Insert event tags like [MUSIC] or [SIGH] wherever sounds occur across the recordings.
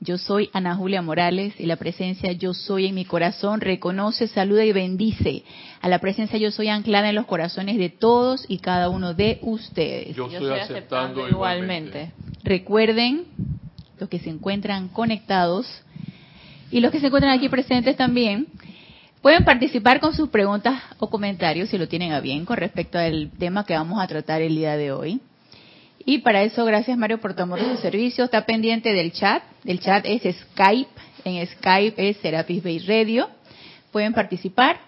Yo soy Ana Julia Morales y la presencia Yo Soy en mi corazón reconoce, saluda y bendice a la presencia Yo Soy anclada en los corazones de todos y cada uno de ustedes. Yo, estoy aceptando, igualmente. Recuerden, los que se encuentran conectados y los que se encuentran aquí presentes también, pueden participar con sus preguntas o comentarios si lo tienen a bien con respecto al tema que vamos a tratar el día de hoy. Y para eso, gracias Mario por tu amoroso servicio. Está pendiente del chat. El chat es Skype. En Skype es Serapis Bay Radio. Pueden participar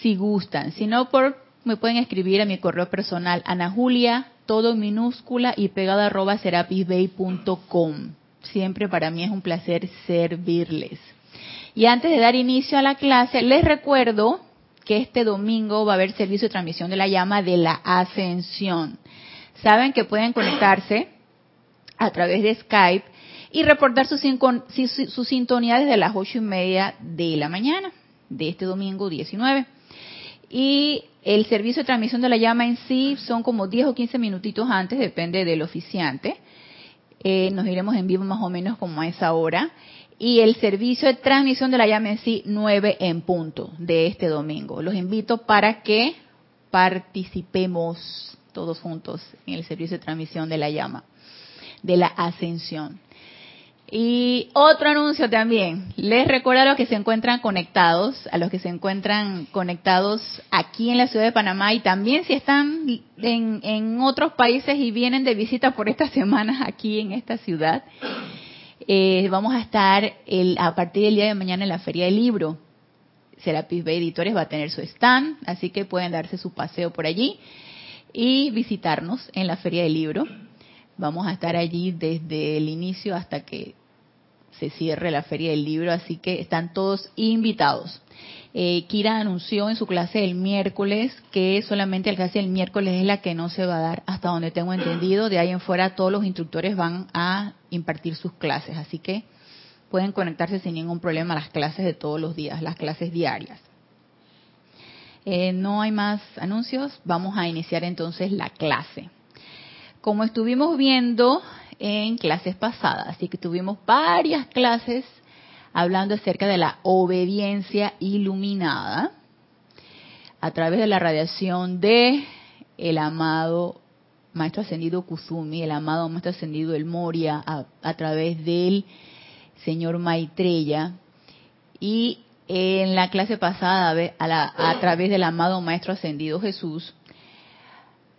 si gustan. Si no, por, me pueden escribir a mi correo personal, Ana Julia, todo minúscula y pegada arroba serapisbay.com. Siempre para mí es un placer servirles. Y antes de dar inicio a la clase, les recuerdo que este domingo va a haber servicio de transmisión de la llama de la ascensión saben que pueden conectarse a través de Skype y reportar su, su, sintonía desde las ocho y media de la mañana de este domingo 19. Y el servicio de transmisión de la llama en sí son como 10 o 15 minutitos antes, depende del oficiante. Eh, nos iremos en vivo más o menos como a esa hora. Y el servicio de transmisión de la llama en sí, 9 en punto de este domingo. Los invito para que participemos todos juntos en el servicio de transmisión de la llama, de la ascensión. Y otro anuncio también. Les recuerdo a los que se encuentran conectados, a los que se encuentran conectados aquí en la ciudad de Panamá y también si están en, otros países y vienen de visita por estas semanas aquí en esta ciudad, eh, vamos a estar el, a partir del día de mañana en la Feria del Libro. Serapis Bay Editores va a tener su stand, así que pueden darse su paseo por allí y visitarnos en la Feria del Libro. Vamos a estar allí desde el inicio hasta que se cierre la Feria del Libro, así que están todos invitados. Eh, Kira anunció en su clase el miércoles que solamente la clase del miércoles es la que no se va a dar hasta donde tengo entendido. De ahí en fuera todos los instructores van a impartir sus clases, así que pueden conectarse sin ningún problema a las clases de todos los días, las clases diarias. Eh, no hay más anuncios. Vamos a iniciar entonces la clase. Como estuvimos viendo en clases pasadas, así que tuvimos varias clases hablando acerca de la obediencia iluminada a través de la radiación de el amado maestro ascendido Kusumi, el amado maestro ascendido El Moria, a, través del señor Maitreya y en la clase pasada a, través del amado Maestro Ascendido Jesús,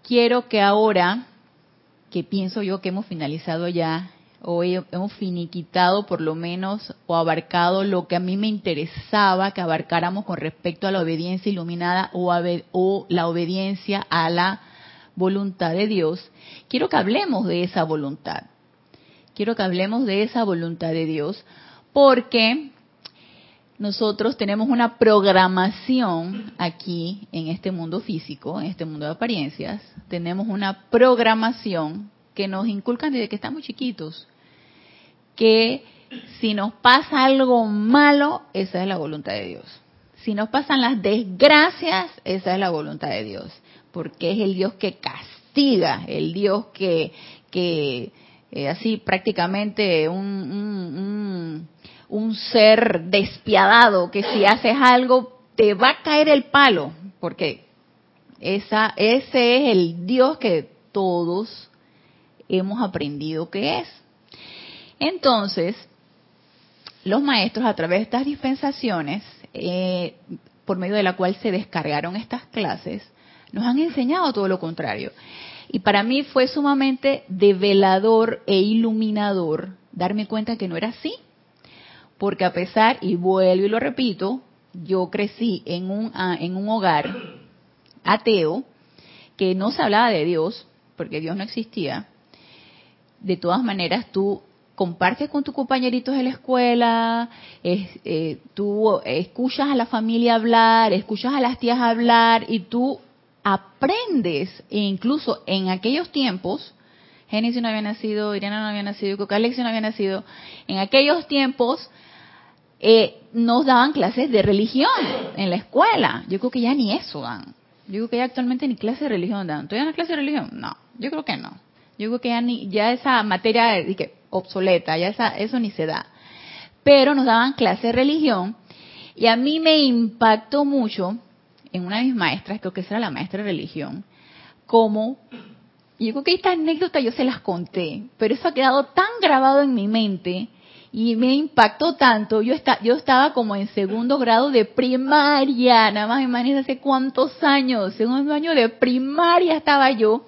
quiero que ahora, que pienso yo que hemos finalizado ya, o hemos finiquitado por lo menos o abarcado lo que a mí me interesaba que abarcáramos con respecto a la obediencia iluminada o, o la obediencia a la voluntad de Dios, quiero que hablemos de esa voluntad. Quiero que hablemos de esa voluntad de Dios porque nosotros tenemos una programación aquí en este mundo físico, en este mundo de apariencias, tenemos una programación que nos inculcan desde que estamos chiquitos, que si nos pasa algo malo, esa es la voluntad de Dios. Si nos pasan las desgracias, esa es la voluntad de Dios, porque es el Dios que castiga, el Dios que, que eh, así prácticamente un un ser despiadado que si haces algo te va a caer el palo, porque esa, ese es el Dios que todos hemos aprendido que es. Entonces, los maestros a través de estas dispensaciones, eh, por medio de la cual se descargaron estas clases, nos han enseñado todo lo contrario. Y para mí fue sumamente develador e iluminador darme cuenta que no era así porque a pesar, y vuelvo y lo repito, yo crecí en un, ah, en un hogar ateo que no se hablaba de Dios, porque Dios no existía, de todas maneras tú compartes con tus compañeritos de la escuela, eh, tú escuchas a la familia hablar, escuchas a las tías hablar y tú aprendes, e incluso en aquellos tiempos, Génesis no había nacido, Irena no había nacido, Coca Alexia no había nacido. En aquellos tiempos eh, nos daban clases de religión en la escuela. Yo creo que ya ni eso dan. Yo creo que ya actualmente ni clase de religión dan. ¿Todavía una clase de religión? No, yo creo que no. Yo creo que ya, ni, ya esa materia de que obsoleta, ya esa, eso ni se da. Pero nos daban clase de religión y a mí me impactó mucho en una de mis maestras, creo que esa era la maestra de religión, como, yo creo que esta anécdota yo se las conté, pero eso ha quedado tan grabado en mi mente y me impactó tanto. Yo, está, yo estaba como en segundo grado de primaria, nada más imagínense hace cuántos años, segundo año de primaria estaba yo.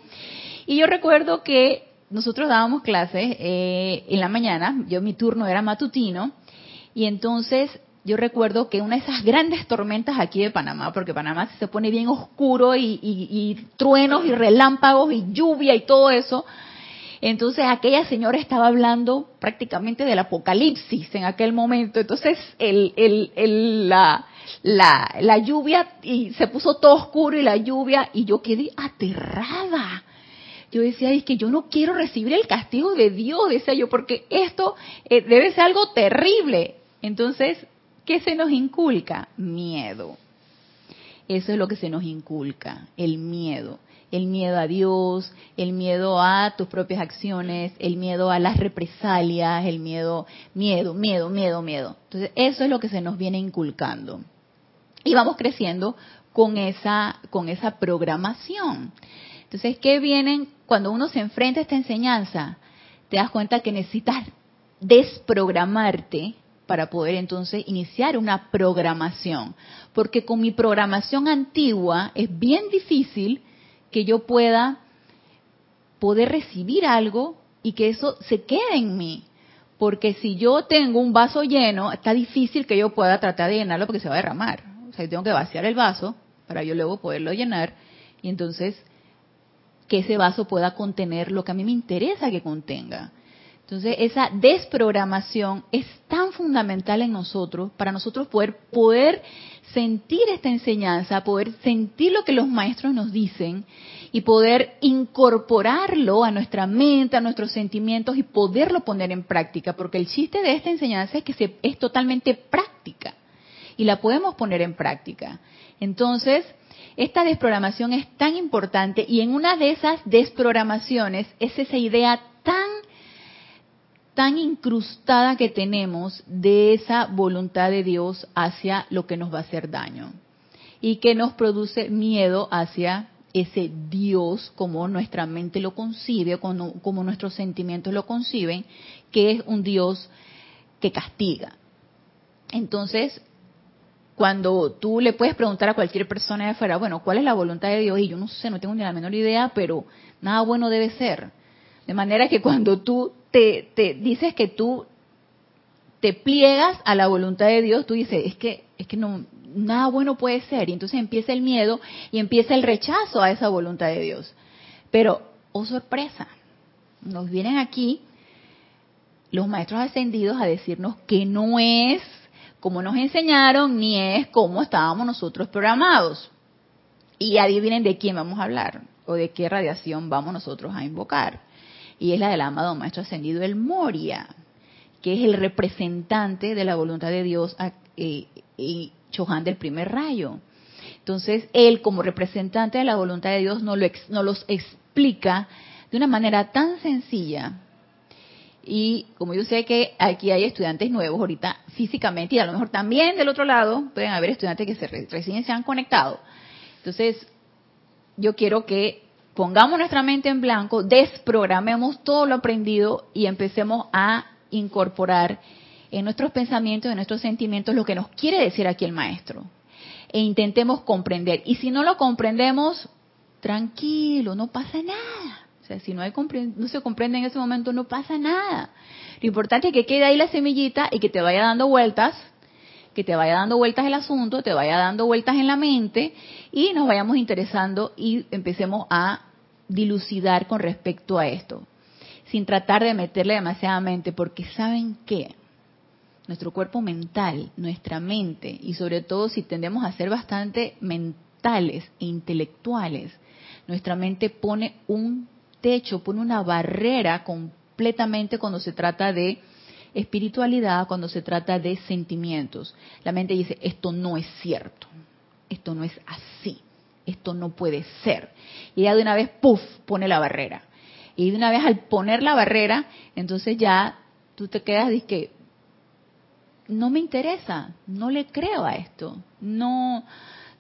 Y yo recuerdo que nosotros dábamos clases eh, en la mañana, yo mi turno era matutino, y entonces yo recuerdo que una de esas grandes tormentas aquí de Panamá, porque Panamá se pone bien oscuro y, truenos y relámpagos y lluvia y todo eso, entonces aquella señora estaba hablando prácticamente del apocalipsis en aquel momento. Entonces el, la, la, la, lluvia y se puso todo oscuro y la lluvia y yo quedé aterrada. Yo decía, es que yo no quiero recibir el castigo de Dios, decía yo, porque esto eh, debe ser algo terrible. Entonces ¿Qué se nos inculca? Miedo. Eso es lo que se nos inculca, el miedo. El miedo a Dios, el miedo a tus propias acciones, el miedo a las represalias, el miedo, miedo, miedo, miedo, miedo. Entonces, eso es lo que se nos viene inculcando. Y vamos creciendo con esa, con esa programación. Entonces, ¿qué vienen cuando uno se enfrenta a esta enseñanza? Te das cuenta que necesitas desprogramarte para poder entonces iniciar una programación. Porque con mi programación antigua es bien difícil que yo pueda poder recibir algo y que eso se quede en mí. Porque si yo tengo un vaso lleno, está difícil que yo pueda tratar de llenarlo porque se va a derramar. O sea, yo tengo que vaciar el vaso para yo luego poderlo llenar y entonces que ese vaso pueda contener lo que a mí me interesa que contenga. Entonces, esa desprogramación es tan fundamental en nosotros, para nosotros poder, poder sentir esta enseñanza, poder sentir lo que los maestros nos dicen y poder incorporarlo a nuestra mente, a nuestros sentimientos y poderlo poner en práctica, porque el chiste de esta enseñanza es que se, es totalmente práctica y la podemos poner en práctica. Entonces, esta desprogramación es tan importante y en una de esas desprogramaciones es esa idea tan tan incrustada que tenemos de esa voluntad de Dios hacia lo que nos va a hacer daño y que nos produce miedo hacia ese Dios como nuestra mente lo concibe, como, como nuestros sentimientos lo conciben, que es un Dios que castiga. Entonces, cuando tú le puedes preguntar a cualquier persona de afuera, bueno, ¿cuál es la voluntad de Dios? Y yo no sé, no tengo ni la menor idea, pero nada bueno debe ser. De manera que cuando tú te, dices que tú te pliegas a la voluntad de Dios, tú dices, es que, es que no, nada bueno puede ser. Y entonces empieza el miedo y empieza el rechazo a esa voluntad de Dios. Pero, oh sorpresa, nos vienen aquí los maestros ascendidos a decirnos que no es como nos enseñaron, ni es como estábamos nosotros programados. Y adivinen de quién vamos a hablar o de qué radiación vamos nosotros a invocar y es la del amado Maestro Ascendido, el Moria, que es el representante de la voluntad de Dios eh, y Chohan del primer rayo. Entonces, él como representante de la voluntad de Dios nos, lo, nos los explica de una manera tan sencilla. Y como yo sé que aquí hay estudiantes nuevos ahorita físicamente y a lo mejor también del otro lado pueden haber estudiantes que se, recién se han conectado. Entonces, yo quiero que pongamos nuestra mente en blanco, desprogramemos todo lo aprendido y empecemos a incorporar en nuestros pensamientos, en nuestros sentimientos, lo que nos quiere decir aquí el maestro. E intentemos comprender. Y si no lo comprendemos, tranquilo, no pasa nada. O sea, si no, hay no se comprende en ese momento, no pasa nada. Lo importante es que quede ahí la semillita y que te vaya dando vueltas que te vaya dando vueltas el asunto, te vaya dando vueltas en la mente y nos vayamos interesando y empecemos a dilucidar con respecto a esto, sin tratar de meterle demasiadamente, porque saben qué, nuestro cuerpo mental, nuestra mente, y sobre todo si tendemos a ser bastante mentales e intelectuales, nuestra mente pone un techo, pone una barrera completamente cuando se trata de espiritualidad, cuando se trata de sentimientos. La mente dice, esto no es cierto, esto no es así, esto no puede ser. Y ella de una vez, puff, pone la barrera. Y de una vez al poner la barrera, entonces ya tú te quedas y que no me interesa, no le creo a esto, no,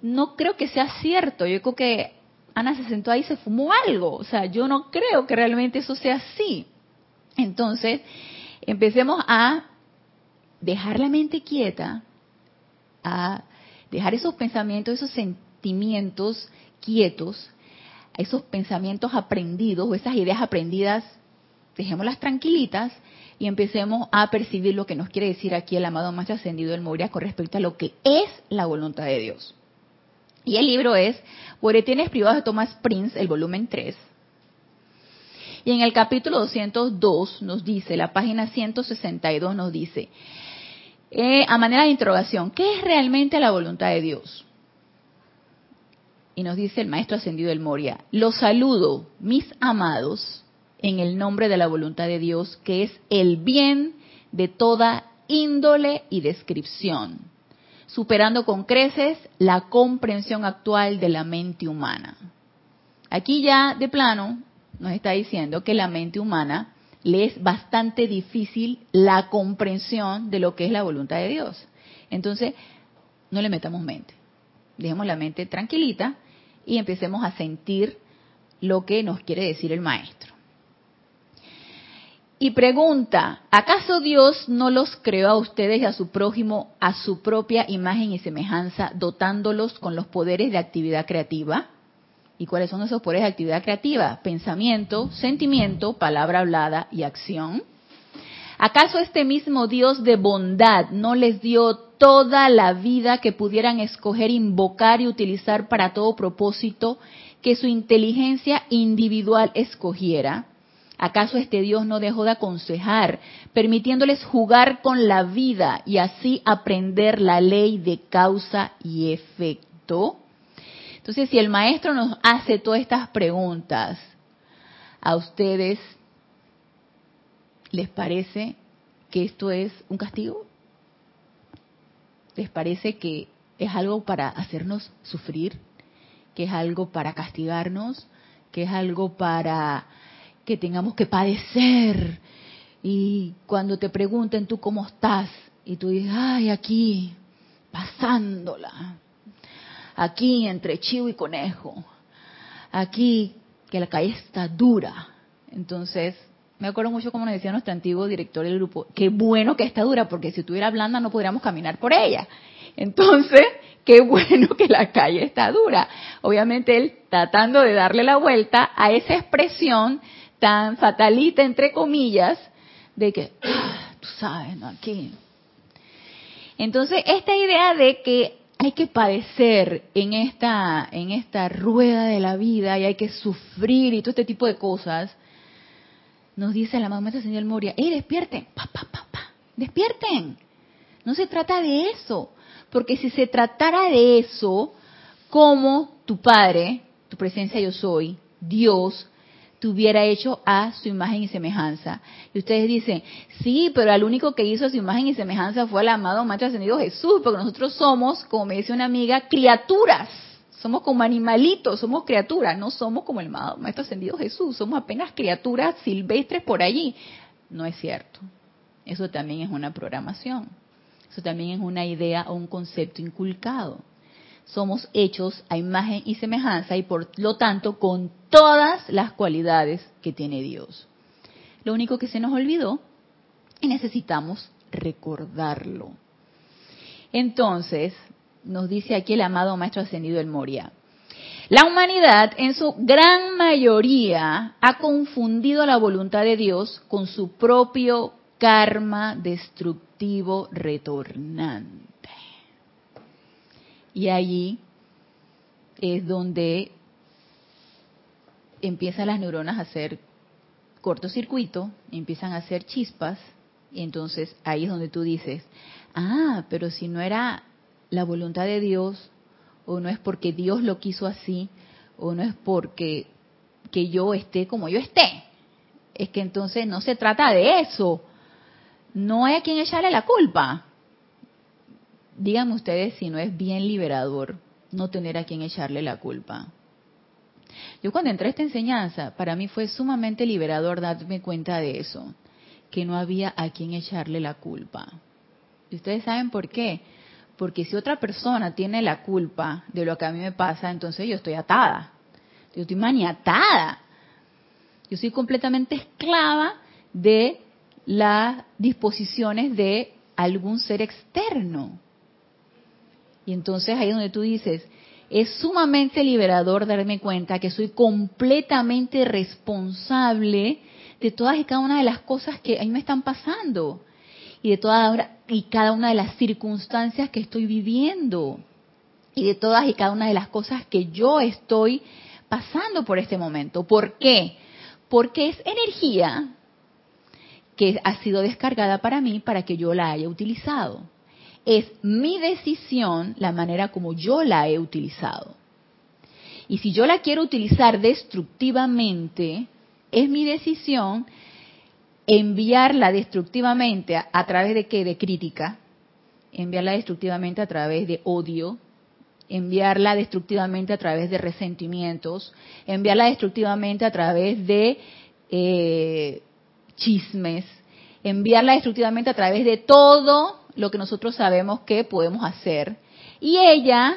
no creo que sea cierto. Yo creo que Ana se sentó ahí y se fumó algo. O sea, yo no creo que realmente eso sea así. Entonces, empecemos a dejar la mente quieta, a dejar esos pensamientos, esos sentimientos quietos, esos pensamientos aprendidos o esas ideas aprendidas, dejémoslas tranquilitas y empecemos a percibir lo que nos quiere decir aquí el amado más ascendido del Moria con respecto a lo que es la voluntad de Dios. Y el libro es Boletines Privados de Thomas Prince, el volumen 3. Y en el capítulo 202 nos dice, la página 162 nos dice, eh, a manera de interrogación, ¿qué es realmente la voluntad de Dios? Y nos dice el maestro ascendido del Moria, los saludo, mis amados, en el nombre de la voluntad de Dios, que es el bien de toda índole y descripción superando con creces la comprensión actual de la mente humana. Aquí ya de plano nos está diciendo que la mente humana le es bastante difícil la comprensión de lo que es la voluntad de Dios. Entonces, no le metamos mente. Dejemos la mente tranquilita y empecemos a sentir lo que nos quiere decir el maestro y pregunta, ¿acaso Dios no los creó a ustedes y a su prójimo a su propia imagen y semejanza, dotándolos con los poderes de actividad creativa? ¿Y cuáles son esos poderes de actividad creativa? Pensamiento, sentimiento, palabra hablada y acción. ¿Acaso este mismo Dios de bondad no les dio toda la vida que pudieran escoger, invocar y utilizar para todo propósito que su inteligencia individual escogiera? ¿Acaso este Dios no dejó de aconsejar, permitiéndoles jugar con la vida y así aprender la ley de causa y efecto? Entonces, si el maestro nos hace todas estas preguntas, ¿a ustedes les parece que esto es un castigo? ¿Les parece que es algo para hacernos sufrir? ¿Que es algo para castigarnos? ¿Que es algo para que tengamos que padecer. Y cuando te pregunten tú cómo estás, y tú dices, ay, aquí, pasándola, aquí entre chivo y conejo, aquí que la calle está dura. Entonces, me acuerdo mucho como nos decía nuestro antiguo director del grupo, qué bueno que está dura, porque si estuviera blanda no podríamos caminar por ella. Entonces, [LAUGHS] qué bueno que la calle está dura. Obviamente él tratando de darle la vuelta a esa expresión tan fatalita, entre comillas, de que, ah, tú sabes, ¿no? Aquí. Entonces, esta idea de que hay que padecer en esta, en esta rueda de la vida y hay que sufrir y todo este tipo de cosas, nos dice la mamá señor Moria, ¡eh, despierten! ¡Pa, pa, pa, pa! ¡Despierten! No se trata de eso, porque si se tratara de eso, como tu Padre, tu presencia yo soy, Dios, tuviera hecho a su imagen y semejanza. Y ustedes dicen, sí, pero el único que hizo a su imagen y semejanza fue el amado Maestro Ascendido Jesús, porque nosotros somos, como me dice una amiga, criaturas. Somos como animalitos, somos criaturas, no somos como el amado Maestro Ascendido Jesús, somos apenas criaturas silvestres por allí. No es cierto. Eso también es una programación. Eso también es una idea o un concepto inculcado somos hechos a imagen y semejanza y por lo tanto con todas las cualidades que tiene Dios. Lo único que se nos olvidó y necesitamos recordarlo. Entonces, nos dice aquí el amado Maestro Ascendido el Moria, la humanidad en su gran mayoría ha confundido la voluntad de Dios con su propio karma destructivo retornante. Y allí es donde empiezan las neuronas a hacer cortocircuito, empiezan a hacer chispas, y entonces ahí es donde tú dices, ah, pero si no era la voluntad de Dios, o no es porque Dios lo quiso así, o no es porque que yo esté como yo esté. Es que entonces no se trata de eso. No hay a quien echarle la culpa. Díganme ustedes si no es bien liberador no tener a quien echarle la culpa. Yo cuando entré a esta enseñanza, para mí fue sumamente liberador darme cuenta de eso, que no había a quien echarle la culpa. ¿Y ustedes saben por qué? Porque si otra persona tiene la culpa de lo que a mí me pasa, entonces yo estoy atada. Yo estoy maniatada. Yo soy completamente esclava de las disposiciones de algún ser externo. Y entonces ahí es donde tú dices, es sumamente liberador darme cuenta que soy completamente responsable de todas y cada una de las cosas que a mí me están pasando y de todas y cada una de las circunstancias que estoy viviendo y de todas y cada una de las cosas que yo estoy pasando por este momento. ¿Por qué? Porque es energía que ha sido descargada para mí para que yo la haya utilizado es mi decisión la manera como yo la he utilizado. Y si yo la quiero utilizar destructivamente, es mi decisión enviarla destructivamente a, través de qué? De crítica, enviarla destructivamente a través de odio, enviarla destructivamente a través de resentimientos, enviarla destructivamente a través de eh, chismes, enviarla destructivamente a través de todo lo que nosotros sabemos que podemos hacer. Y ella,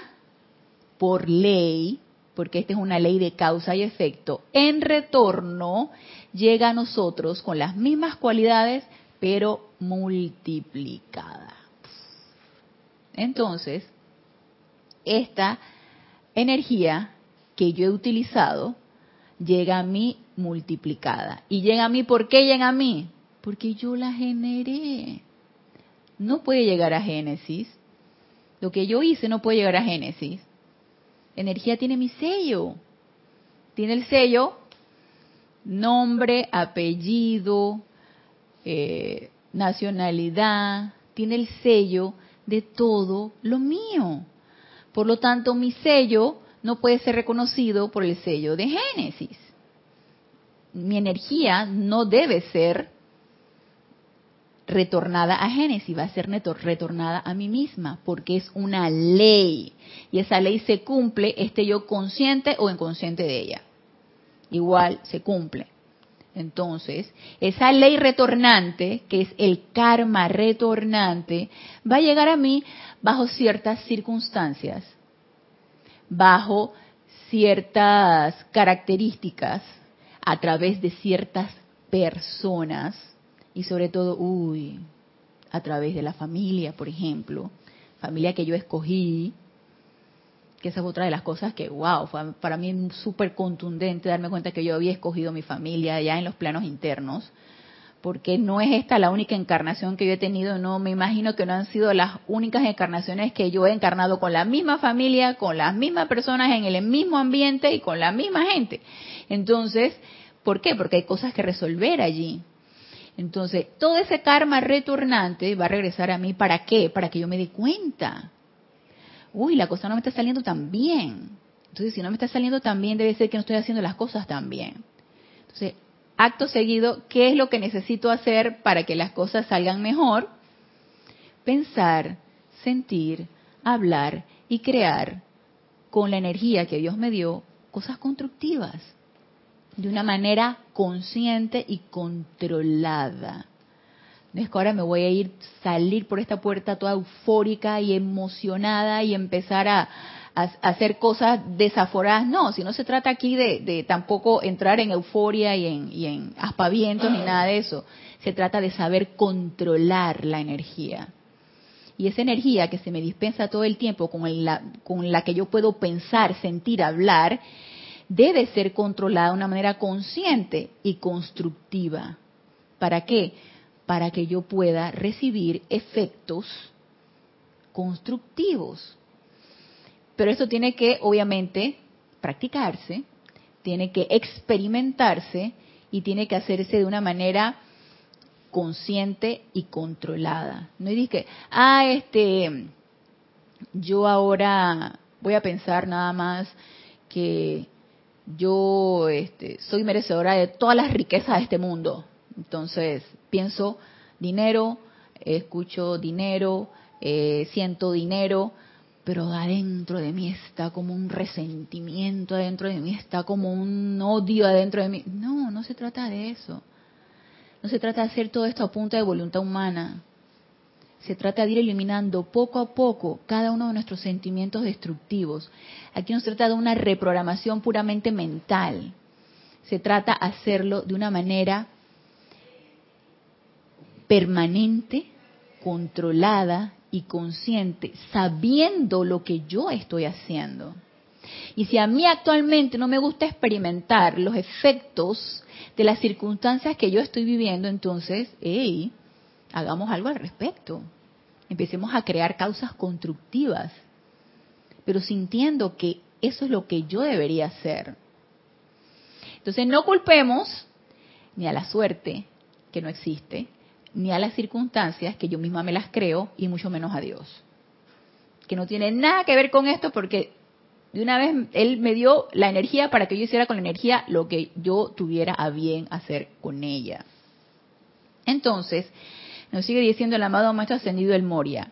por ley, porque esta es una ley de causa y efecto, en retorno llega a nosotros con las mismas cualidades, pero multiplicada. Entonces, esta energía que yo he utilizado llega a mí multiplicada. ¿Y llega a mí por qué llega a mí? Porque yo la generé no puede llegar a Génesis. Lo que yo hice no puede llegar a Génesis. Energía tiene mi sello. Tiene el sello, nombre, apellido, eh, nacionalidad. Tiene el sello de todo lo mío. Por lo tanto, mi sello no puede ser reconocido por el sello de Génesis. Mi energía no debe ser retornada a Génesis, va a ser retornada a mí misma, porque es una ley. Y esa ley se cumple, esté yo consciente o inconsciente de ella. Igual se cumple. Entonces, esa ley retornante, que es el karma retornante, va a llegar a mí bajo ciertas circunstancias, bajo ciertas características, a través de ciertas personas, y sobre todo, uy, a través de la familia, por ejemplo, familia que yo escogí, que esa es otra de las cosas que, wow, fue para mí súper contundente darme cuenta que yo había escogido mi familia ya en los planos internos, porque no es esta la única encarnación que yo he tenido, no me imagino que no han sido las únicas encarnaciones que yo he encarnado con la misma familia, con las mismas personas, en el mismo ambiente y con la misma gente. Entonces, ¿por qué? Porque hay cosas que resolver allí. Entonces, todo ese karma retornante va a regresar a mí. ¿Para qué? Para que yo me dé cuenta. Uy, la cosa no me está saliendo tan bien. Entonces, si no me está saliendo tan bien, debe ser que no estoy haciendo las cosas tan bien. Entonces, acto seguido, ¿qué es lo que necesito hacer para que las cosas salgan mejor? Pensar, sentir, hablar y crear con la energía que Dios me dio cosas constructivas de una manera consciente y controlada. No es que ahora me voy a ir, salir por esta puerta toda eufórica y emocionada y empezar a, hacer cosas desaforadas. No, si no se trata aquí de, tampoco entrar en euforia y en, aspavientos ni nada de eso. Se trata de saber controlar la energía. Y esa energía que se me dispensa todo el tiempo, con la, con la que yo puedo pensar, sentir, hablar, debe ser controlada de una manera consciente y constructiva. ¿Para qué? Para que yo pueda recibir efectos constructivos. Pero eso tiene que, obviamente, practicarse, tiene que experimentarse y tiene que hacerse de una manera consciente y controlada. No es que, ah, este, yo ahora voy a pensar nada más que yo este, soy merecedora de todas las riquezas de este mundo. Entonces pienso dinero, escucho dinero, eh, siento dinero, pero adentro de mí está como un resentimiento, adentro de mí está como un odio adentro de mí. No, no se trata de eso. No se trata de hacer todo esto a punta de voluntad humana. Se trata de ir eliminando poco a poco cada uno de nuestros sentimientos destructivos. Aquí no se trata de una reprogramación puramente mental. Se trata de hacerlo de una manera permanente, controlada y consciente, sabiendo lo que yo estoy haciendo. Y si a mí actualmente no me gusta experimentar los efectos de las circunstancias que yo estoy viviendo, entonces, hey, hagamos algo al respecto. Empecemos a crear causas constructivas, pero sintiendo que eso es lo que yo debería hacer. Entonces no culpemos ni a la suerte, que no existe, ni a las circunstancias, que yo misma me las creo, y mucho menos a Dios. Que no tiene nada que ver con esto porque de una vez Él me dio la energía para que yo hiciera con la energía lo que yo tuviera a bien hacer con ella. Entonces, nos sigue diciendo el amado Maestro Ascendido el Moria.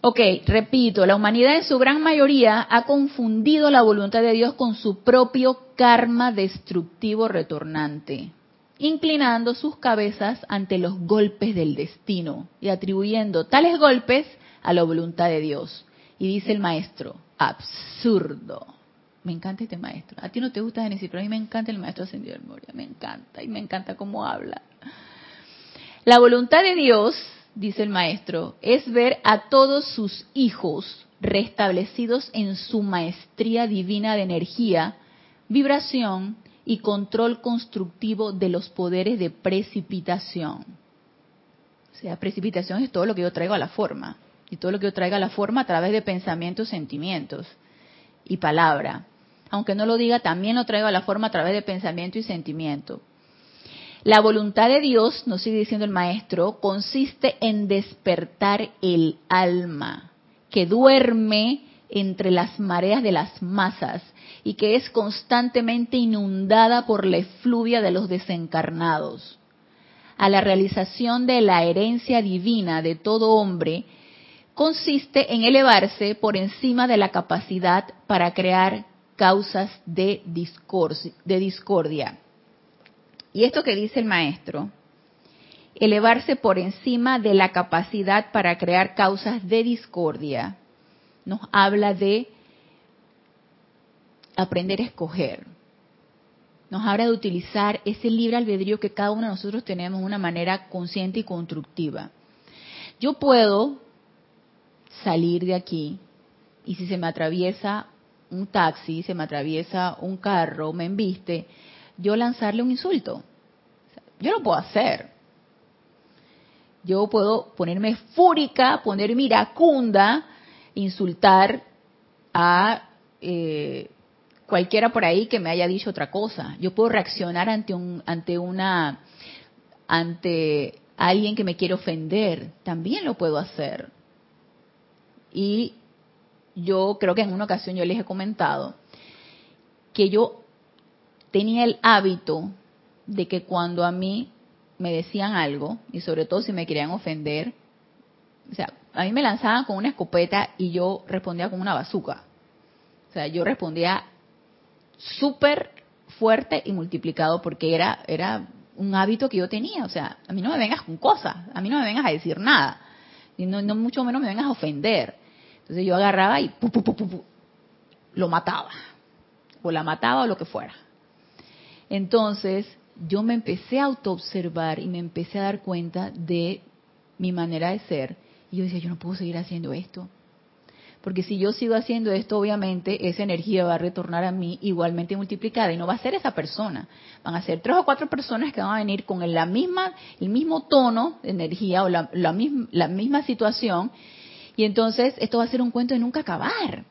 Ok, repito, la humanidad en su gran mayoría ha confundido la voluntad de Dios con su propio karma destructivo retornante, inclinando sus cabezas ante los golpes del destino y atribuyendo tales golpes a la voluntad de Dios. Y dice el maestro, absurdo. Me encanta este maestro. A ti no te gusta Genesis, pero a mí me encanta el maestro ascendido del Moria. Me encanta y me encanta cómo habla. La voluntad de Dios, dice el maestro, es ver a todos sus hijos restablecidos en su maestría divina de energía, vibración y control constructivo de los poderes de precipitación. O sea, precipitación es todo lo que yo traigo a la forma. Y todo lo que yo traigo a la forma a través de pensamientos, sentimientos y palabra. Aunque no lo diga, también lo traigo a la forma a través de pensamiento y sentimiento. La voluntad de Dios, nos sigue diciendo el maestro, consiste en despertar el alma que duerme entre las mareas de las masas y que es constantemente inundada por la efluvia de los desencarnados. A la realización de la herencia divina de todo hombre consiste en elevarse por encima de la capacidad para crear causas de discordia y esto que dice el maestro, elevarse por encima de la capacidad para crear causas de discordia, nos habla de aprender a escoger. Nos habla de utilizar ese libre albedrío que cada uno de nosotros tenemos de una manera consciente y constructiva. Yo puedo salir de aquí y si se me atraviesa un taxi, se me atraviesa un carro, me embiste, yo lanzarle un insulto. Yo lo puedo hacer. Yo puedo ponerme fúrica, ponerme iracunda, insultar a eh, cualquiera por ahí que me haya dicho otra cosa. Yo puedo reaccionar ante un, ante una, ante alguien que me quiere ofender. También lo puedo hacer. Y yo creo que en una ocasión yo les he comentado que yo tenía el hábito de que cuando a mí me decían algo, y sobre todo si me querían ofender, o sea, a mí me lanzaban con una escopeta y yo respondía con una bazuca. O sea, yo respondía súper fuerte y multiplicado porque era, era un hábito que yo tenía. O sea, a mí no me vengas con cosas, a mí no me vengas a decir nada, y no, mucho menos me vengas a ofender. Entonces yo agarraba y lo mataba, o la mataba o lo que fuera. Entonces, yo me empecé a autoobservar y me empecé a dar cuenta de mi manera de ser. Y yo decía, yo no puedo seguir haciendo esto. Porque si yo sigo haciendo esto, obviamente esa energía va a retornar a mí igualmente multiplicada. Y no va a ser esa persona. Van a ser tres o cuatro personas que van a venir con la misma, el mismo tono de energía o la, misma, la misma situación. Y entonces esto va a ser un cuento de nunca acabar.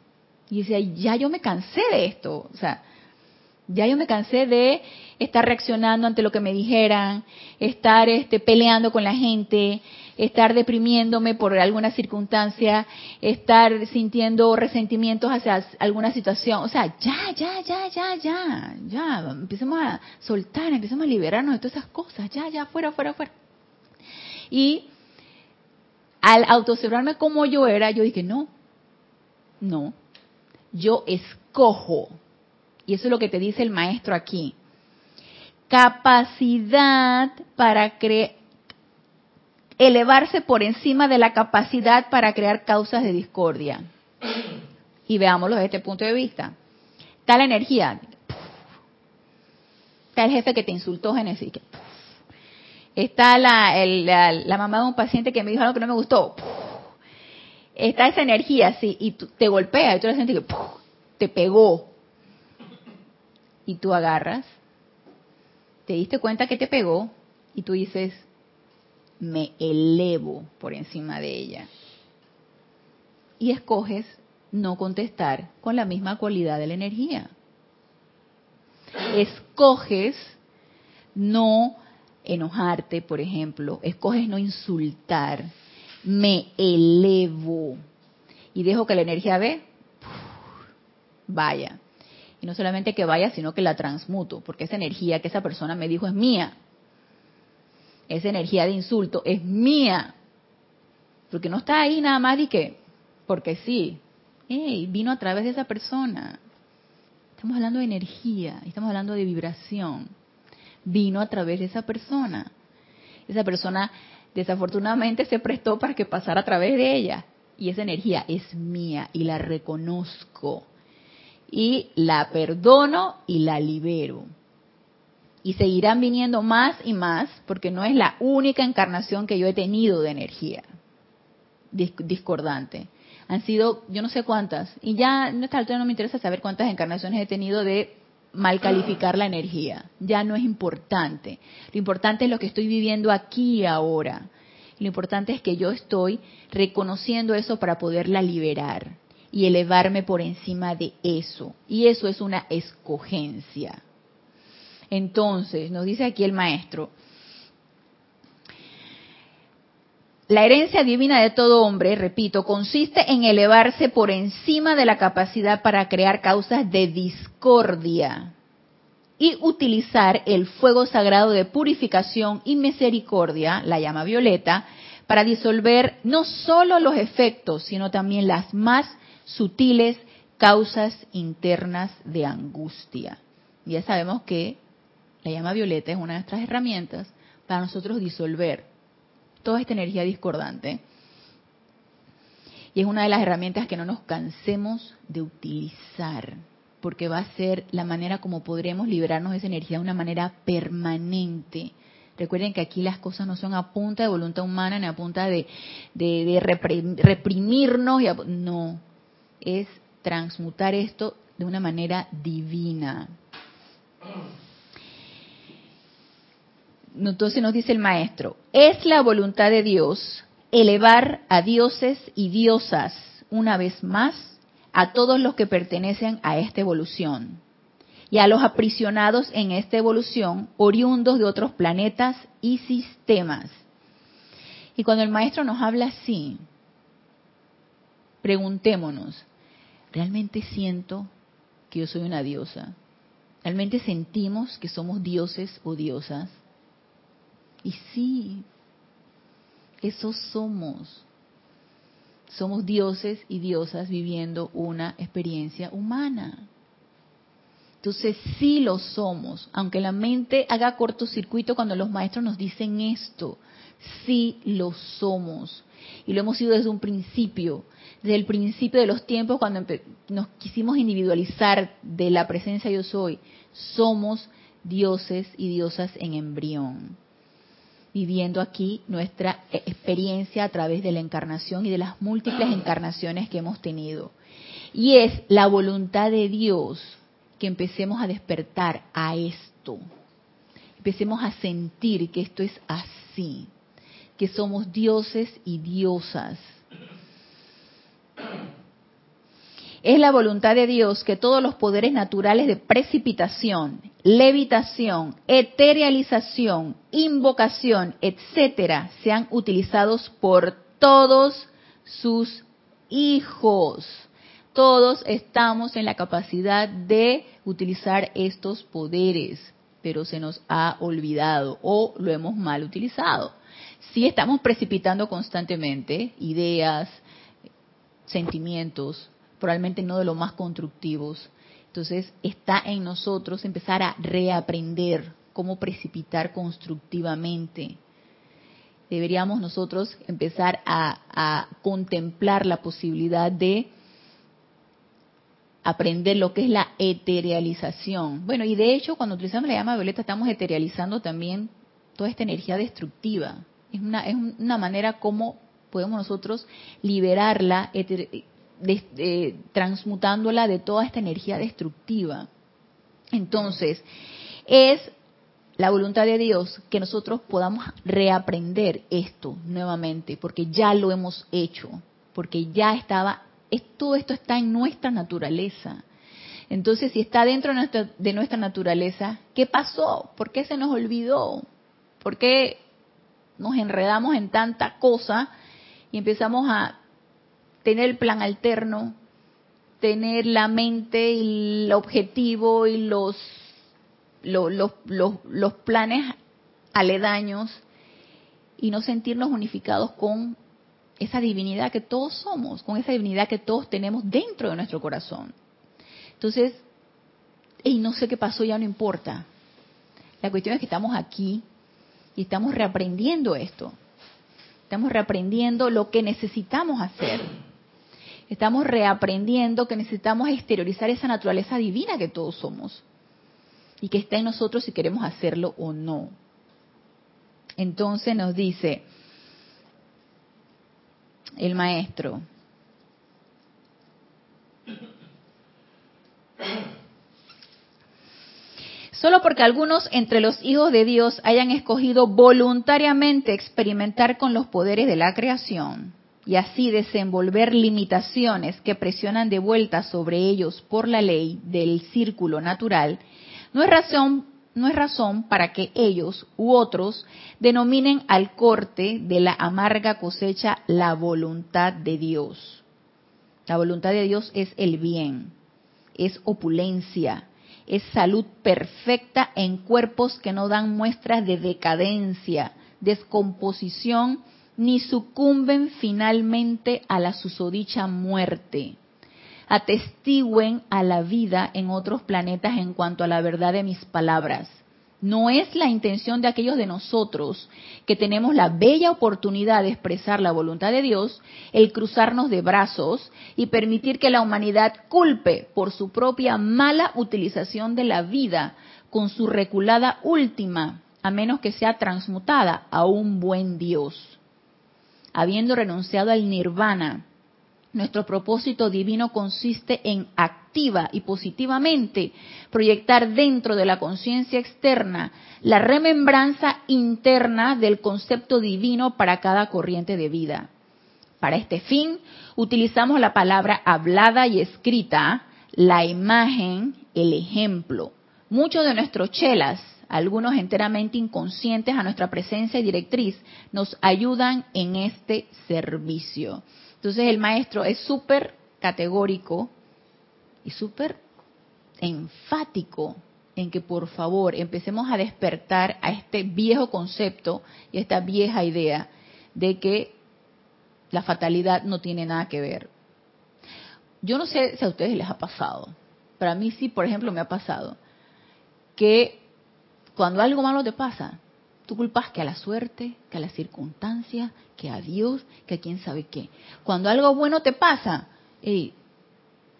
Y decía, ya yo me cansé de esto. O sea, ya yo me cansé de estar reaccionando ante lo que me dijeran, estar este, peleando con la gente, estar deprimiéndome por alguna circunstancia, estar sintiendo resentimientos hacia alguna situación. O sea, ya, ya, ya, ya, ya, ya, empecemos a soltar, empecemos a liberarnos de todas esas cosas, ya, ya, fuera, fuera, fuera. Y al autoobservarme como yo era, yo dije, no, no, yo escojo. Y eso es lo que te dice el maestro aquí. Capacidad para crear elevarse por encima de la capacidad para crear causas de discordia. Y veámoslo desde este punto de vista. Está la energía. Está el jefe que te insultó, Genesis. Está la, la, mamá de un paciente que me dijo algo que no me gustó. Está esa energía, sí, y te golpea, y tú la sientes que te pegó. Y tú agarras, te diste cuenta que te pegó, y tú dices, me elevo por encima de ella. Y escoges no contestar con la misma cualidad de la energía. Escoges no enojarte, por ejemplo, escoges no insultar, me elevo y dejo que la energía ve, vaya. Y no solamente que vaya, sino que la transmuto, porque esa energía que esa persona me dijo es mía esa energía de insulto es mía. Porque no está ahí nada más y que, porque sí, vino a través de esa persona. Estamos hablando de energía, estamos hablando de vibración. Vino a través de esa persona. Esa persona desafortunadamente se prestó para que pasara a través de ella. Y esa energía es mía y la reconozco. Y la perdono y la libero y seguirán viniendo más y más porque no es la única encarnación que yo he tenido de energía discordante. Han sido yo no sé cuántas y ya en esta altura no me interesa saber cuántas encarnaciones he tenido de mal calificar la energía. Ya no es importante. Lo importante es lo que estoy viviendo aquí ahora. Lo importante es que yo estoy reconociendo eso para poderla liberar y elevarme por encima de eso. Y eso es una escogencia. Entonces, nos dice aquí el maestro, la herencia divina de todo hombre, repito, consiste en elevarse por encima de la capacidad para crear causas de discordia y utilizar el fuego sagrado de purificación y misericordia, la llama violeta, para disolver no solo los efectos, sino también las más sutiles causas internas de angustia. Ya sabemos que la llama violeta es una de nuestras herramientas para nosotros disolver toda esta energía discordante. Y es una de las herramientas que no nos cansemos de utilizar, porque va a ser la manera como podremos liberarnos de esa energía de una manera permanente. Recuerden que aquí las cosas no son a punta de voluntad humana ni a punta de, reprimirnos. Y no, es transmutar esto de una manera divina. Entonces nos dice el maestro, es la voluntad de Dios elevar a dioses y diosas una vez más a todos los que pertenecen a esta evolución y a los aprisionados en esta evolución oriundos de otros planetas y sistemas. Y cuando el maestro nos habla así, preguntémonos, ¿realmente siento que yo soy una diosa? ¿Realmente sentimos que somos dioses o diosas? Y sí, eso somos. Somos dioses y diosas viviendo una experiencia humana. Entonces sí lo somos, aunque la mente haga cortocircuito cuando los maestros nos dicen esto, sí lo somos. Y lo hemos sido desde un principio, desde el principio de los tiempos cuando nos quisimos individualizar de la presencia yo soy. Somos dioses y diosas en embrión viviendo aquí nuestra experiencia a través de la encarnación y de las múltiples encarnaciones que hemos tenido. Y es la voluntad de Dios que empecemos a despertar a esto. Empecemos a sentir que esto es así, que somos dioses y diosas. Es la voluntad de Dios que todos los poderes naturales de precipitación levitación, eterialización, invocación, etcétera, sean utilizados por todos sus hijos. Todos estamos en la capacidad de utilizar estos poderes, pero se nos ha olvidado o lo hemos mal utilizado. Si estamos precipitando constantemente ideas, sentimientos, probablemente no de lo más constructivos. Entonces está en nosotros empezar a reaprender cómo precipitar constructivamente. Deberíamos nosotros empezar a, contemplar la posibilidad de aprender lo que es la eterialización. Bueno, y de hecho, cuando utilizamos la llama violeta, estamos eterializando también toda esta energía destructiva. Es una, es una manera como podemos nosotros liberarla, transmutándola de toda esta energía destructiva. Entonces, es la voluntad de Dios que nosotros podamos reaprender esto nuevamente, porque ya lo hemos hecho, porque ya estaba, todo esto está en nuestra naturaleza. Entonces, si está dentro de nuestra, de nuestra naturaleza, ¿qué pasó? ¿Por qué se nos olvidó? ¿Por qué nos enredamos en tanta cosa y empezamos a tener el plan alterno, tener la mente y el objetivo y los, los, los, los, planes aledaños y no sentirnos unificados con esa divinidad que todos somos, con esa divinidad que todos tenemos dentro de nuestro corazón. Entonces, y no sé qué pasó, ya no importa. La cuestión es que estamos aquí y estamos reaprendiendo esto. Estamos reaprendiendo lo que necesitamos hacer. Estamos reaprendiendo que necesitamos exteriorizar esa naturaleza divina que todos somos y que está en nosotros si queremos hacerlo o no. Entonces nos dice el maestro, Solo porque algunos entre los hijos de Dios hayan escogido voluntariamente experimentar con los poderes de la creación y así desenvolver limitaciones que presionan de vuelta sobre ellos por la ley del círculo natural, no es razón no es razón para que ellos u otros denominen al corte de la amarga cosecha la voluntad de Dios. La voluntad de Dios es el bien, es opulencia, es salud perfecta en cuerpos que no dan muestras de decadencia, descomposición, ni sucumben finalmente a la susodicha muerte. Atestiguen a la vida en otros planetas en cuanto a la verdad de mis palabras. No es la intención de aquellos de nosotros que tenemos la bella oportunidad de expresar la voluntad de Dios, el cruzarnos de brazos y permitir que la humanidad culpe por su propia mala utilización de la vida con su reculada última, a menos que sea transmutada a un buen Dios. Habiendo renunciado al nirvana, nuestro propósito divino consiste en activa y positivamente proyectar dentro de la conciencia externa la remembranza interna del concepto divino para cada corriente de vida. Para este fin, utilizamos la palabra hablada y escrita, la imagen, el ejemplo. Muchos de nuestros chelas, algunos enteramente inconscientes a nuestra presencia y directriz, nos ayudan en este servicio. Entonces el maestro es súper categórico y súper enfático en que por favor empecemos a despertar a este viejo concepto y a esta vieja idea de que la fatalidad no tiene nada que ver. Yo no sé si a ustedes les ha pasado, pero a mí sí, por ejemplo, me ha pasado que cuando algo malo te pasa, Tú culpas que a la suerte, que a las circunstancias, que a Dios, que a quién sabe qué. Cuando algo bueno te pasa, ni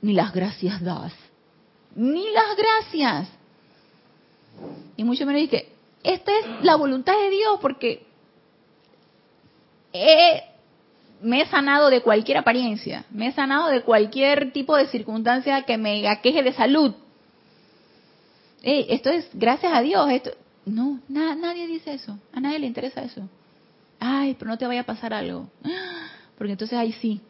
las gracias das. Ni las gracias. Y mucho menos dice, esta es la voluntad de Dios porque me he sanado de cualquier apariencia, me he sanado de cualquier tipo de circunstancia que me aqueje de salud. esto es gracias a Dios. Esto, no, nadie dice eso. A nadie le interesa eso. Ay, pero no te vaya a pasar algo. [GASPS] Porque entonces ahí sí,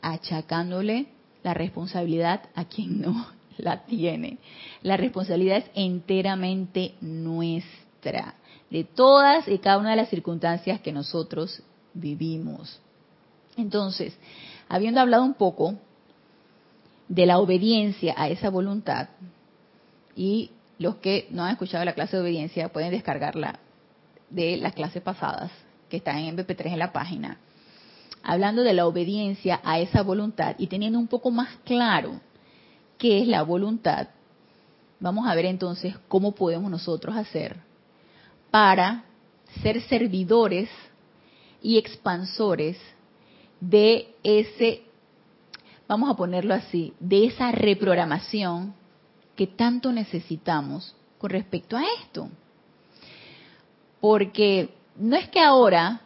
achacándole la responsabilidad a quien no [LAUGHS] la tiene. La responsabilidad es enteramente nuestra, de todas y cada una de las circunstancias que nosotros vivimos. Entonces, habiendo hablado un poco de la obediencia a esa voluntad, y los que no han escuchado la clase de obediencia pueden descargarla de las clases pasadas, que están en MP3 en la página, hablando de la obediencia a esa voluntad y teniendo un poco más claro qué es la voluntad, vamos a ver entonces cómo podemos nosotros hacer para ser servidores y expansores de ese, vamos a ponerlo así, de esa reprogramación que tanto necesitamos con respecto a esto. Porque no es que ahora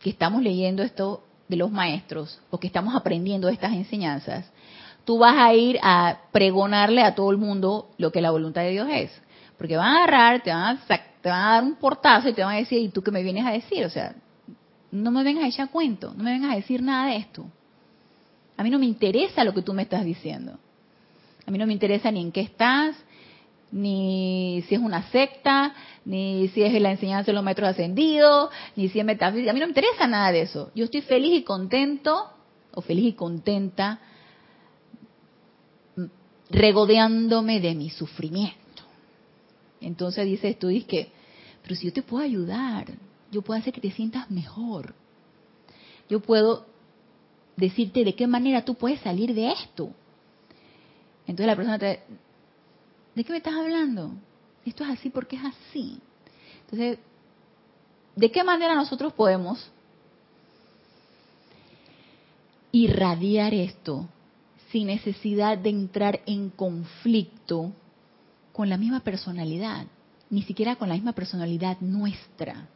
que estamos leyendo esto de los maestros o que estamos aprendiendo estas enseñanzas, tú vas a ir a pregonarle a todo el mundo lo que la voluntad de Dios es. Porque van a agarrar, te van a, te van a dar un portazo y te van a decir, ¿y tú qué me vienes a decir? O sea, no me vengas a echar cuento, no me vengas a decir nada de esto. A mí no me interesa lo que tú me estás diciendo. A mí no me interesa ni en qué estás, ni si es una secta, ni si es la enseñanza de los maestros ascendidos, ni si es metafísica. A mí no me interesa nada de eso. Yo estoy feliz y contento, o feliz y contenta, regodeándome de mi sufrimiento. Entonces dices tú, dices que, pero si yo te puedo ayudar, yo puedo hacer que te sientas mejor. Yo puedo decirte de qué manera tú puedes salir de esto. Entonces la persona te, ¿de qué me estás hablando? Esto es así porque es así. Entonces, ¿de qué manera nosotros podemos irradiar esto sin necesidad de entrar en conflicto con la misma personalidad, ni siquiera con la misma personalidad nuestra?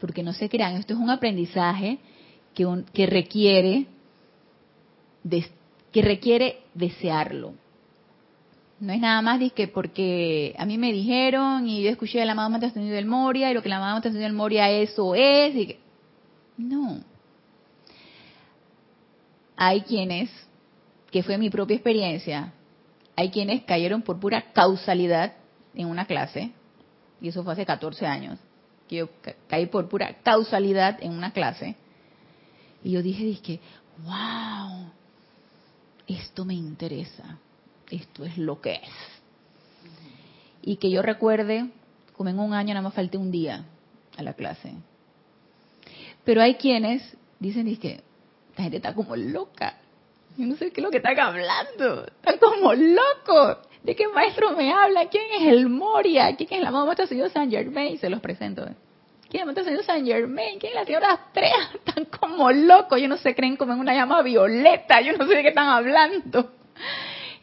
Porque no se crean, esto es un aprendizaje que, que requiere de, que requiere desearlo. No es nada más que porque a mí me dijeron y yo escuché a la amado Maestro del Moria y lo que la amado Maestro del Moria eso es. Y No. Hay quienes, que fue mi propia experiencia, hay quienes cayeron por pura causalidad en una clase, y eso fue hace 14 años, que yo caí por pura causalidad en una clase, y yo dije, dije, wow, esto me interesa, esto es lo que es. Y que yo recuerde, como en un año nada más falté un día a la clase. Pero hay quienes dicen, que la gente está como loca. Yo no sé qué es lo que están hablando. Están como locos. ¿De qué maestro me habla? ¿Quién es el Moria? ¿Quién es la mamá de Señor San Germain? Se los presento. ¿Quién es el Señor San Germain? ¿Quién es la señora Astrea? Están como locos, ellos no se creen como en una llama violeta, yo no sé de qué están hablando.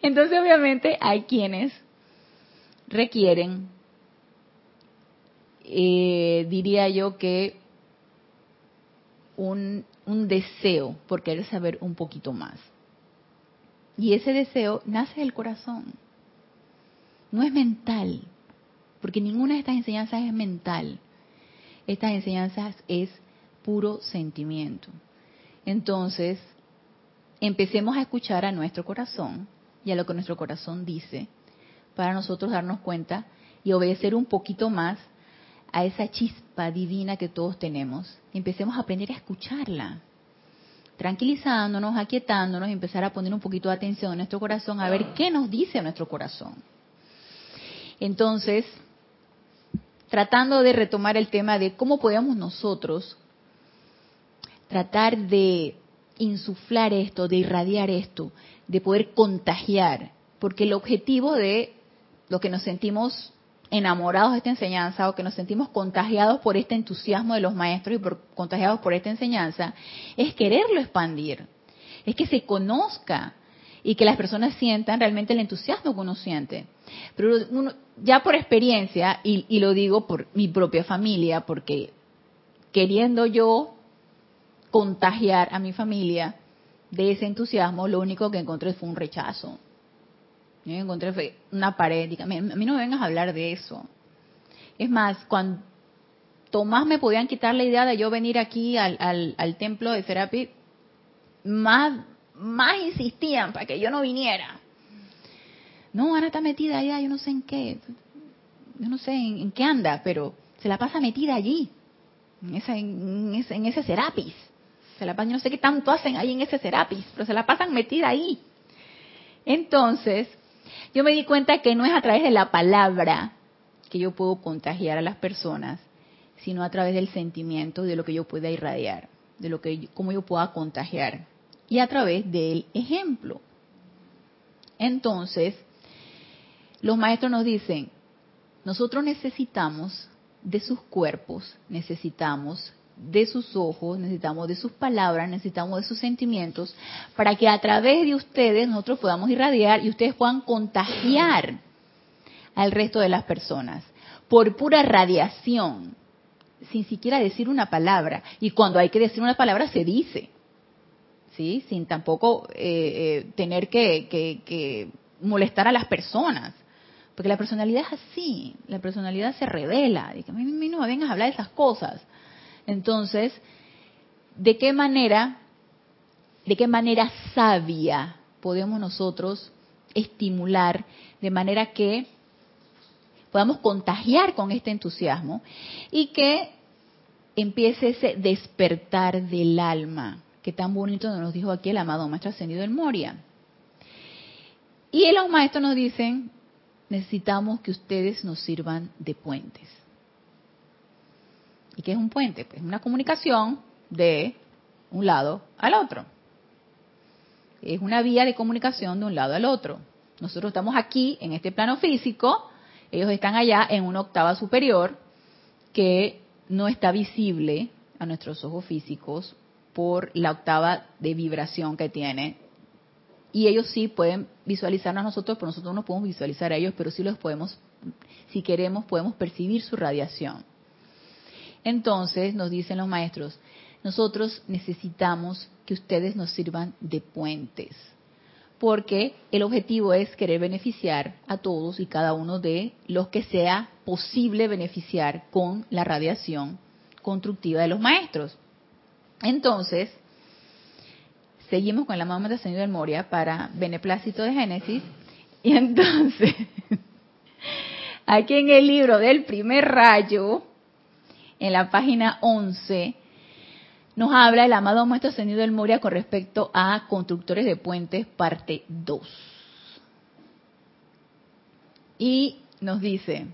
Entonces, obviamente, hay quienes requieren, eh, diría yo que un, un deseo por querer saber un poquito más. Y ese deseo nace del corazón, no es mental, porque ninguna de estas enseñanzas es mental estas enseñanzas es puro sentimiento. Entonces, empecemos a escuchar a nuestro corazón y a lo que nuestro corazón dice para nosotros darnos cuenta y obedecer un poquito más a esa chispa divina que todos tenemos. empecemos a aprender a escucharla, tranquilizándonos, aquietándonos empezar a poner un poquito de atención a nuestro corazón, a ver qué nos dice nuestro corazón. Entonces, tratando de retomar el tema de cómo podemos nosotros tratar de insuflar esto, de irradiar esto, de poder contagiar, porque el objetivo de lo que nos sentimos enamorados de esta enseñanza o que nos sentimos contagiados por este entusiasmo de los maestros y por, contagiados por esta enseñanza es quererlo expandir, es que se conozca y que las personas sientan realmente el entusiasmo que uno siente. Pero uno, ya por experiencia, y, lo digo por mi propia familia, porque queriendo yo contagiar a mi familia de ese entusiasmo, lo único que encontré fue un rechazo. Yo encontré una pared. a mí, no me vengas a hablar de eso. Es más, cuando más me podían quitar la idea de yo venir aquí al, al, templo de Serapi, más, más insistían para que yo no viniera. No, Ana está metida allá, yo no sé en qué, yo no sé en, qué anda, pero se la pasa metida allí, en, esa, en, ese, en ese serapis. Se la pasa, yo no sé qué tanto hacen ahí en ese serapis, pero se la pasan metida ahí. Entonces, yo me di cuenta que no es a través de la palabra que yo puedo contagiar a las personas, sino a través del sentimiento de lo que yo pueda irradiar, de lo que cómo yo pueda contagiar y a través del ejemplo. Entonces, los maestros nos dicen, nosotros necesitamos de sus cuerpos, necesitamos de sus ojos, necesitamos de sus palabras, necesitamos de sus sentimientos, para que a través de ustedes nosotros podamos irradiar y ustedes puedan contagiar al resto de las personas por pura radiación, sin siquiera decir una palabra. Y cuando hay que decir una palabra se dice, ¿sí? Sin tampoco eh, eh, tener que molestar a las personas. Porque la personalidad es así, la personalidad se revela. Dice, a mí no me vengas a hablar de esas cosas. Entonces, ¿de qué manera, de qué manera sabia podemos nosotros estimular de manera que podamos contagiar con este entusiasmo y que empiece ese despertar del alma, que tan bonito nos dijo aquí el amado Maestro Ascendido del Moria. Y los maestros nos dicen, necesitamos que ustedes nos sirvan de puentes. ¿Y qué es un puente? Pues una comunicación de un lado al otro. Es una vía de comunicación de un lado al otro. Nosotros estamos aquí en este plano físico, ellos están allá en una octava superior que no está visible a nuestros ojos físicos por la octava de vibración que tiene y ellos sí pueden visualizarnos a nosotros, pero nosotros no podemos visualizar a ellos, pero sí los podemos, si queremos, podemos percibir su radiación. Entonces, nos dicen los maestros, nosotros necesitamos que ustedes nos sirvan de puentes, porque el objetivo es querer beneficiar a todos y cada uno de los que sea posible beneficiar con la radiación constructiva de los maestros. Entonces, seguimos con la mamá Señor del Moria para beneplácito de Génesis. Y entonces, [LAUGHS] aquí en el libro del primer rayo, en la página 11, nos habla el amado Maestro Ascendido del Moria con respecto a constructores de puentes, parte 2. Y nos dice,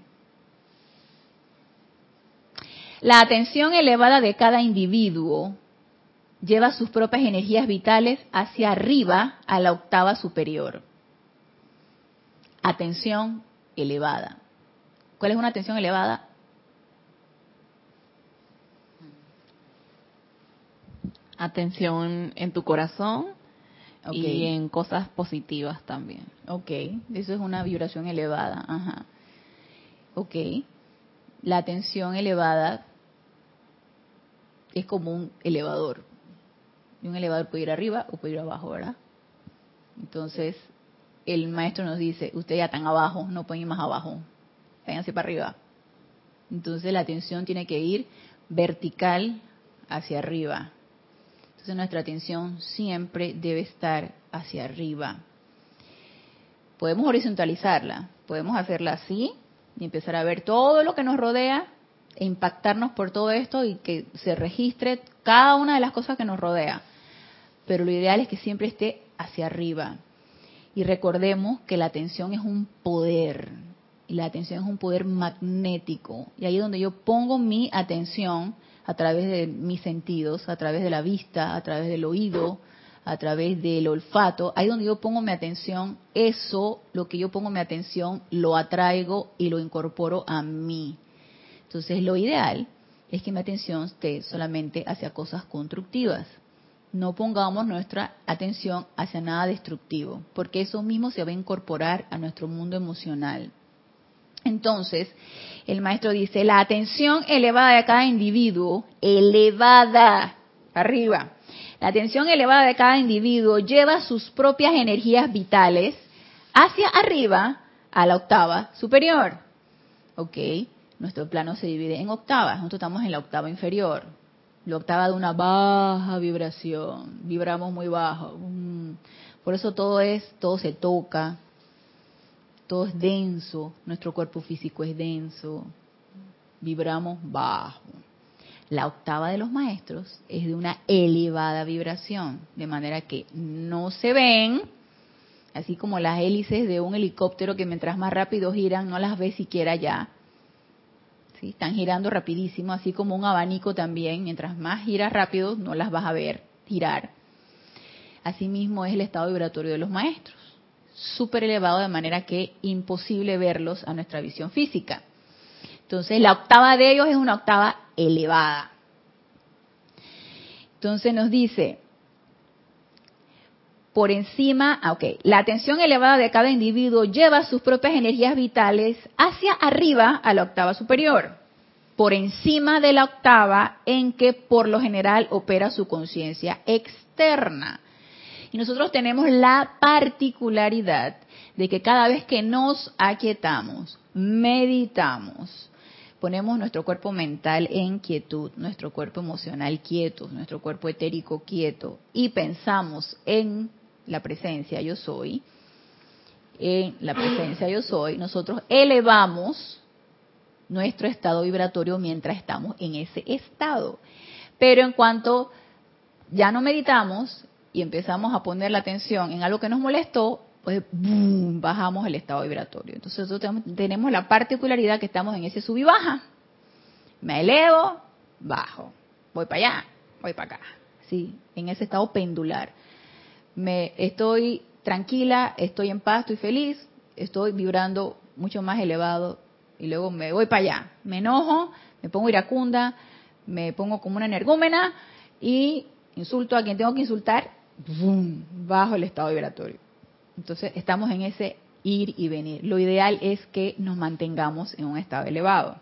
la atención elevada de cada individuo lleva sus propias energías vitales hacia arriba a la octava superior. Atención elevada. ¿Cuál es una atención elevada? Atención en tu corazón y en cosas positivas también. Ok, eso es una vibración elevada. Ajá. Ok, la atención elevada es como un elevador un elevador puede ir arriba o puede ir abajo, ¿verdad? Entonces, el maestro nos dice, ustedes ya están abajo, no pueden ir más abajo, váyanse para arriba. Entonces la atención tiene que ir vertical hacia arriba. Entonces nuestra atención siempre debe estar hacia arriba. Podemos horizontalizarla, podemos hacerla así y empezar a ver todo lo que nos rodea impactarnos por todo esto y que se registre cada una de las cosas que nos rodea. Pero lo ideal es que siempre esté hacia arriba. Y recordemos que la atención es un poder, y la atención es un poder magnético. Y ahí es donde yo pongo mi atención a través de mis sentidos, a través de la vista, a través del oído, a través del olfato, ahí donde yo pongo mi atención, eso, lo que yo pongo mi atención, lo atraigo y lo incorporo a mí. Entonces lo ideal es que mi atención esté solamente hacia cosas constructivas. No pongamos nuestra atención hacia nada destructivo, porque eso mismo se va a incorporar a nuestro mundo emocional. Entonces, el maestro dice, la atención elevada de cada individuo, elevada, arriba, la atención elevada de cada individuo lleva sus propias energías vitales hacia arriba a la octava superior. ¿Ok? Nuestro plano se divide en octavas. Nosotros estamos en la octava inferior, la octava de una baja vibración, vibramos muy bajo. Mm. Por eso todo es, todo se toca, todo es denso, nuestro cuerpo físico es denso, vibramos bajo. La octava de los maestros es de una elevada vibración, de manera que no se ven, así como las hélices de un helicóptero que mientras más rápido giran no las ves siquiera ya. Están girando rapidísimo, así como un abanico también, mientras más giras rápido no las vas a ver girar. Asimismo es el estado vibratorio de los maestros, súper elevado de manera que imposible verlos a nuestra visión física. Entonces la octava de ellos es una octava elevada. Entonces nos dice, por encima, ah, ok, la atención elevada de cada individuo lleva sus propias energías vitales hacia arriba a la octava superior, por encima de la octava en que por lo general opera su conciencia externa. Y nosotros tenemos la particularidad de que cada vez que nos aquietamos, meditamos, ponemos nuestro cuerpo mental en quietud, nuestro cuerpo emocional quieto, nuestro cuerpo etérico quieto y pensamos en la presencia yo soy, en la presencia yo soy, nosotros elevamos nuestro estado vibratorio mientras estamos en ese estado. Pero en cuanto ya no meditamos y empezamos a poner la atención en algo que nos molestó, pues bajamos el estado vibratorio. Entonces nosotros tenemos la particularidad que estamos en ese sub y baja. Me elevo, bajo. Voy para allá, voy para acá. Sí, en ese estado pendular. Me estoy tranquila, estoy en paz, estoy feliz, estoy vibrando mucho más elevado y luego me voy para allá. Me enojo, me pongo iracunda, me pongo como una energúmena y insulto a quien tengo que insultar, bajo el estado vibratorio. Entonces estamos en ese ir y venir. Lo ideal es que nos mantengamos en un estado elevado.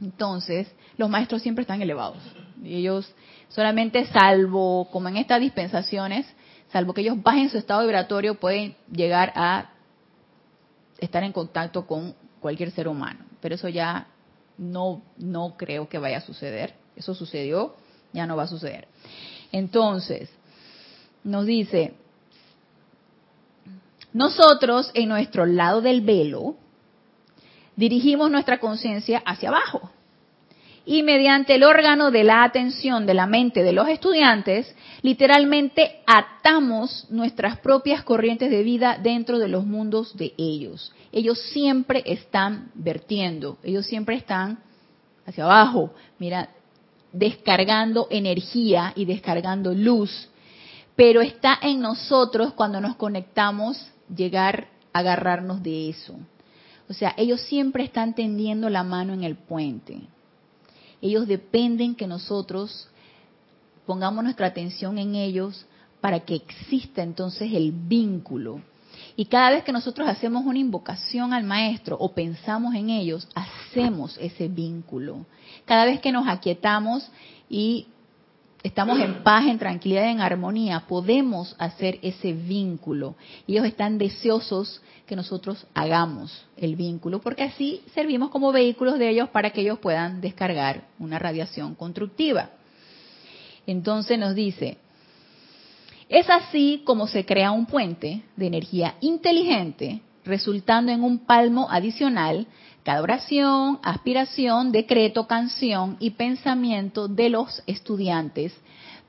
Entonces, los maestros siempre están elevados. Y ellos solamente salvo, como en estas dispensaciones, salvo que ellos bajen su estado vibratorio, pueden llegar a estar en contacto con cualquier ser humano. Pero eso ya no, no creo que vaya a suceder. Eso sucedió, ya no va a suceder. Entonces, nos dice, nosotros, en nuestro lado del velo, dirigimos nuestra conciencia hacia abajo. Y mediante el órgano de la atención de la mente de los estudiantes, literalmente atamos nuestras propias corrientes de vida dentro de los mundos de ellos. Ellos siempre están vertiendo, ellos siempre están hacia abajo, mira, descargando energía y descargando luz. Pero está en nosotros cuando nos conectamos llegar a agarrarnos de eso. O sea, ellos siempre están tendiendo la mano en el puente. Ellos dependen que nosotros pongamos nuestra atención en ellos para que exista entonces el vínculo. Y cada vez que nosotros hacemos una invocación al maestro o pensamos en ellos, hacemos ese vínculo. Cada vez que nos aquietamos y estamos en paz, en tranquilidad, en armonía, podemos hacer ese vínculo. Y ellos están deseosos que nosotros hagamos el vínculo, porque así servimos como vehículos de ellos para que ellos puedan descargar una radiación constructiva. Entonces nos dice, es así como se crea un puente de energía inteligente, resultando en un palmo adicional cada oración, aspiración, decreto, canción y pensamiento de los estudiantes,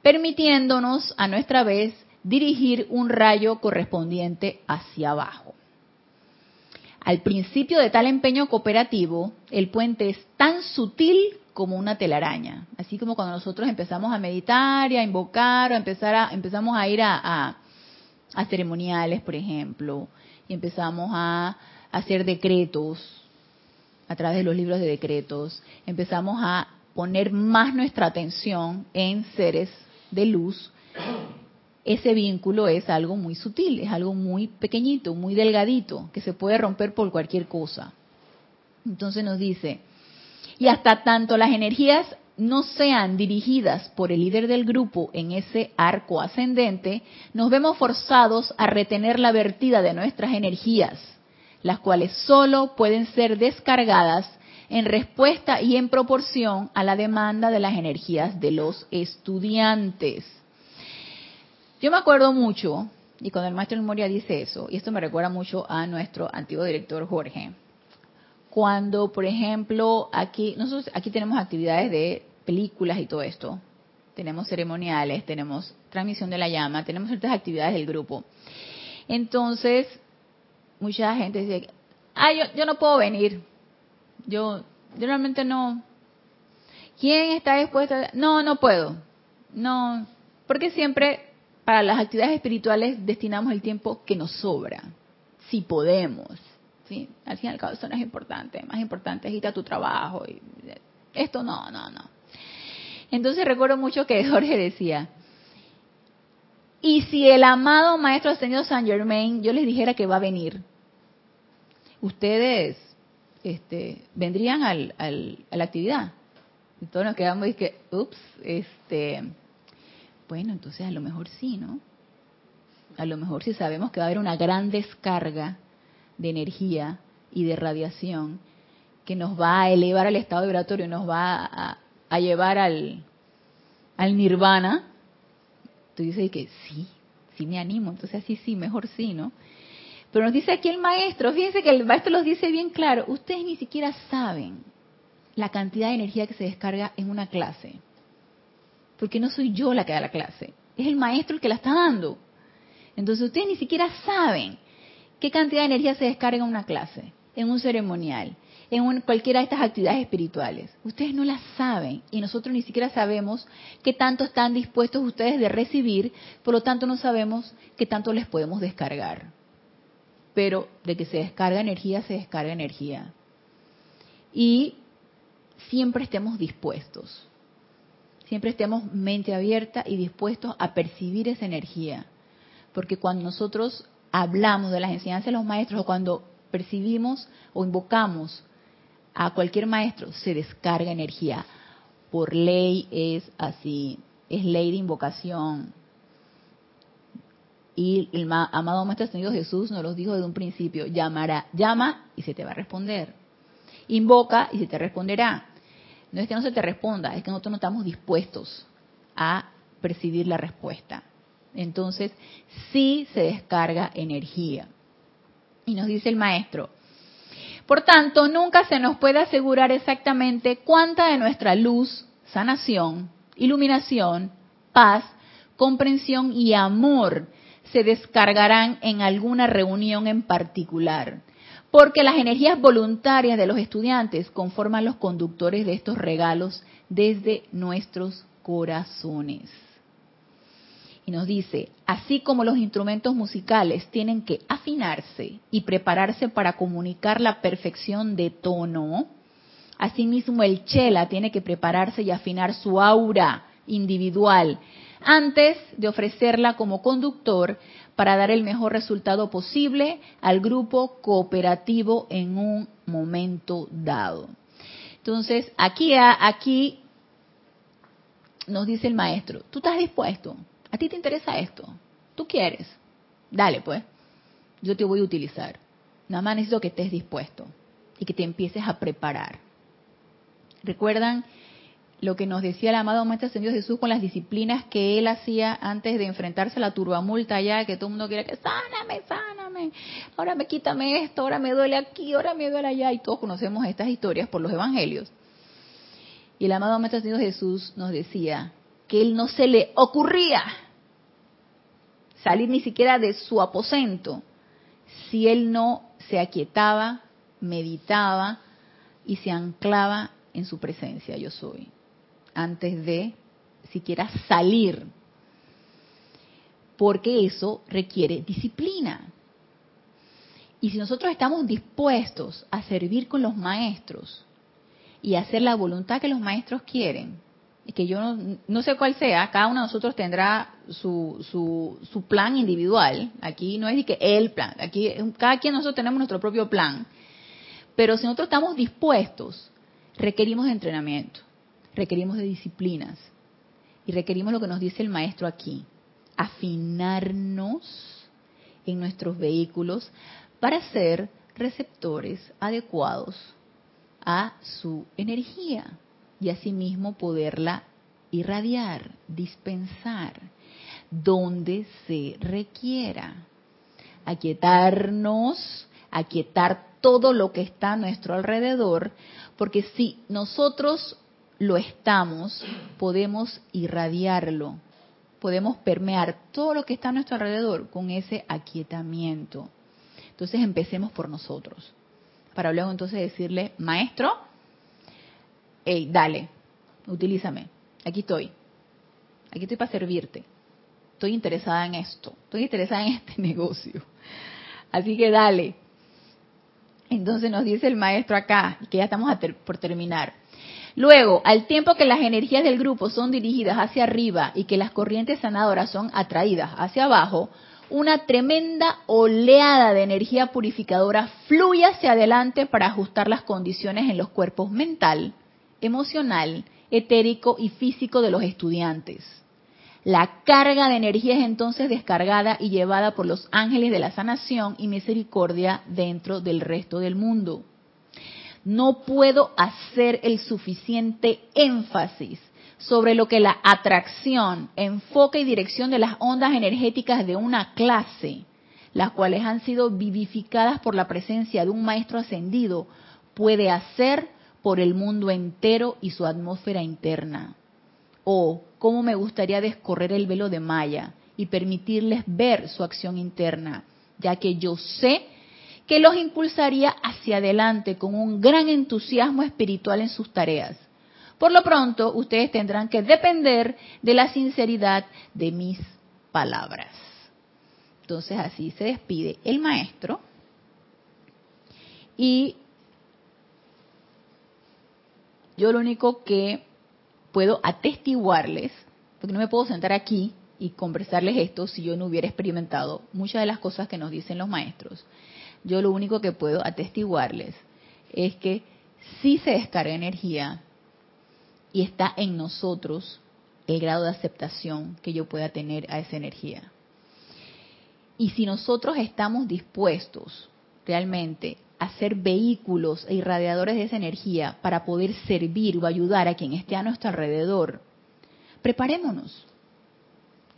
permitiéndonos a nuestra vez dirigir un rayo correspondiente hacia abajo. Al principio de tal empeño cooperativo, el puente es tan sutil como una telaraña, así como cuando nosotros empezamos a meditar y a invocar o empezar a, empezamos a ir a, a ceremoniales, por ejemplo, y empezamos a hacer decretos, a través de los libros de decretos, empezamos a poner más nuestra atención en seres de luz, ese vínculo es algo muy sutil, es algo muy pequeñito, muy delgadito, que se puede romper por cualquier cosa. Entonces nos dice, y hasta tanto las energías no sean dirigidas por el líder del grupo en ese arco ascendente, nos vemos forzados a retener la vertida de nuestras energías las cuales solo pueden ser descargadas en respuesta y en proporción a la demanda de las energías de los estudiantes. Yo me acuerdo mucho Y cuando el maestro Moria dice eso, y esto me recuerda mucho a nuestro antiguo director Jorge, cuando, por ejemplo, aquí, nosotros aquí tenemos actividades de películas y todo esto, tenemos ceremoniales, tenemos transmisión de la llama, tenemos ciertas actividades del grupo. Entonces, mucha gente dice, ah, yo, yo no puedo venir, yo, yo realmente no. ¿Quién está dispuesto? No, no puedo. No, porque siempre para las actividades espirituales destinamos el tiempo que nos sobra, si podemos. ¿sí? Al fin y al cabo eso no es importante, más importante es ir a tu trabajo. Y esto no, no, no. Entonces recuerdo mucho que [LAUGHS] Jorge decía, y si el amado Maestro Ascendido San Germain, yo les dijera que va a venir, ustedes este, vendrían al, a la actividad. Y todos nos quedamos y que, ups, este, bueno, entonces a lo mejor sí, ¿no? A lo mejor si sabemos que va a haber una gran descarga de energía y de radiación que nos va a elevar al estado vibratorio, nos va a, llevar al, al nirvana, tú dices que sí, sí me animo, entonces así sí, mejor sí, ¿no? Pero nos dice aquí el maestro, fíjense que el maestro los dice bien claro, ustedes ni siquiera saben la cantidad de energía que se descarga en una clase. Porque no soy yo la que da la clase, es el maestro el que la está dando. Entonces ustedes ni siquiera saben qué cantidad de energía se descarga en una clase, en un ceremonial, en cualquiera de estas actividades espirituales. Ustedes no las saben y nosotros ni siquiera sabemos qué tanto están dispuestos ustedes de recibir, por lo tanto no sabemos qué tanto les podemos descargar. Pero de que se descarga energía, se descarga energía. Y siempre estemos dispuestos, siempre estemos mente abierta y dispuestos a percibir esa energía. Porque cuando nosotros hablamos de las enseñanzas de los maestros o cuando percibimos o invocamos a cualquier maestro, se descarga energía. Por ley es así, es ley de invocación. Y el amado Maestro Señor Jesús nos lo dijo desde un principio, llamará, llama y se te va a responder. Invoca y se te responderá. No es que no se te responda, es que nosotros no estamos dispuestos a percibir la respuesta. Entonces, sí se descarga energía. Y nos dice el maestro, por tanto, nunca se nos puede asegurar exactamente cuánta de nuestra luz, sanación, iluminación, paz, comprensión y amor se descargarán en alguna reunión en particular porque las energías voluntarias de los estudiantes conforman los conductores de estos regalos desde nuestros corazones. Y nos dice, así como los instrumentos musicales tienen que afinarse y prepararse para comunicar la perfección de tono, asimismo el chela tiene que prepararse y afinar su aura individual antes de ofrecerla como conductor para dar el mejor resultado posible al grupo cooperativo en un momento dado. Entonces, aquí, aquí nos dice el maestro, ¿tú estás dispuesto? ¿A ti te interesa esto? ¿Tú quieres? Dale, pues. Yo te voy a utilizar. Nada más necesito que estés dispuesto y que te empieces a preparar. ¿Recuerdan lo que nos decía el amado Maestro Señor Jesús con las disciplinas que él hacía antes de enfrentarse a la turbamulta allá, que todo el mundo quiere que sáname, sáname, ahora me quítame esto, ahora me duele aquí, ahora me duele allá, y todos conocemos estas historias por los evangelios. Y el amado Maestro Señor Jesús nos decía que él no se le ocurría salir ni siquiera de su aposento si él no se aquietaba, meditaba y se anclaba en su presencia, yo soy antes de siquiera salir, porque eso requiere disciplina. Y si nosotros estamos dispuestos a servir con los maestros y hacer la voluntad que los maestros quieren, que yo no, sé cuál sea, cada uno de nosotros tendrá su, su, su plan individual, aquí no es de que el plan, aquí cada quien nosotros tenemos nuestro propio plan, pero si nosotros estamos dispuestos, requerimos entrenamiento requerimos de disciplinas y requerimos lo que nos dice el maestro aquí, afinarnos en nuestros vehículos para ser receptores adecuados a su energía y asimismo poderla irradiar, dispensar. donde se requiera. Aquietarnos, aquietar todo lo que está a nuestro alrededor, porque si nosotros lo estamos, podemos irradiarlo, podemos permear todo lo que está a nuestro alrededor con ese aquietamiento. Entonces empecemos por nosotros. Para luego entonces decirle, maestro, hey, dale, utilízame, aquí estoy, aquí estoy para servirte, estoy interesada en esto, estoy interesada en este [LAUGHS] negocio. Así que dale. Entonces nos dice el maestro acá, que ya estamos por terminar. Luego, al tiempo que las energías del grupo son dirigidas hacia arriba y que las corrientes sanadoras son atraídas hacia abajo, una tremenda oleada de energía purificadora fluye hacia adelante para ajustar las condiciones en los cuerpos mental, emocional, etérico y físico de los estudiantes. La carga de energía es entonces descargada y llevada por los ángeles de la sanación y misericordia dentro del resto del mundo. No puedo hacer el suficiente énfasis sobre lo que la atracción, enfoque y dirección de las ondas energéticas de una clase, las cuales han sido vivificadas por la presencia de un maestro ascendido, puede hacer por el mundo entero y su atmósfera interna. O cómo me gustaría descorrer el velo de Maya y permitirles ver su acción interna, ya que yo sé que los impulsaría hacia adelante con un gran entusiasmo espiritual en sus tareas por lo pronto, ustedes tendrán que depender de la sinceridad de mis palabras. Entonces así se despide el maestro y yo lo único que puedo atestiguarles, porque no me puedo sentar aquí y conversarles esto si yo no hubiera experimentado muchas de las cosas que nos dicen los maestros. Yo lo único que puedo atestiguarles es que si se descarga energía y está en nosotros el grado de aceptación que yo pueda tener a esa energía. Y si nosotros estamos dispuestos realmente a ser vehículos e irradiadores de esa energía para poder servir o ayudar a quien esté a nuestro alrededor, preparémonos.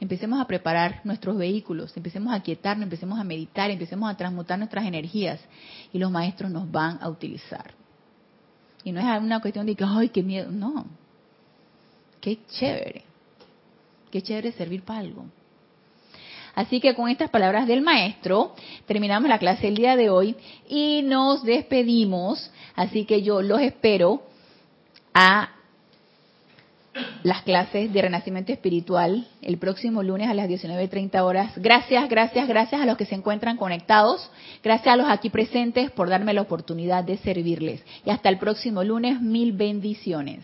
Empecemos a preparar nuestros vehículos, empecemos a quietarnos, empecemos a meditar, empecemos a transmutar nuestras energías y los maestros nos van a utilizar. Y no es una cuestión de que, ay, qué miedo, no, Qué chévere. Qué chévere servir para algo. Así que con estas palabras del maestro terminamos la clase el día de hoy y nos despedimos. Así que yo los espero a las clases de Renacimiento Espiritual el próximo lunes a las 19.30 horas. Gracias, gracias, gracias a los que se encuentran conectados. Gracias a los aquí presentes por darme la oportunidad de servirles. Y hasta el próximo lunes, mil bendiciones.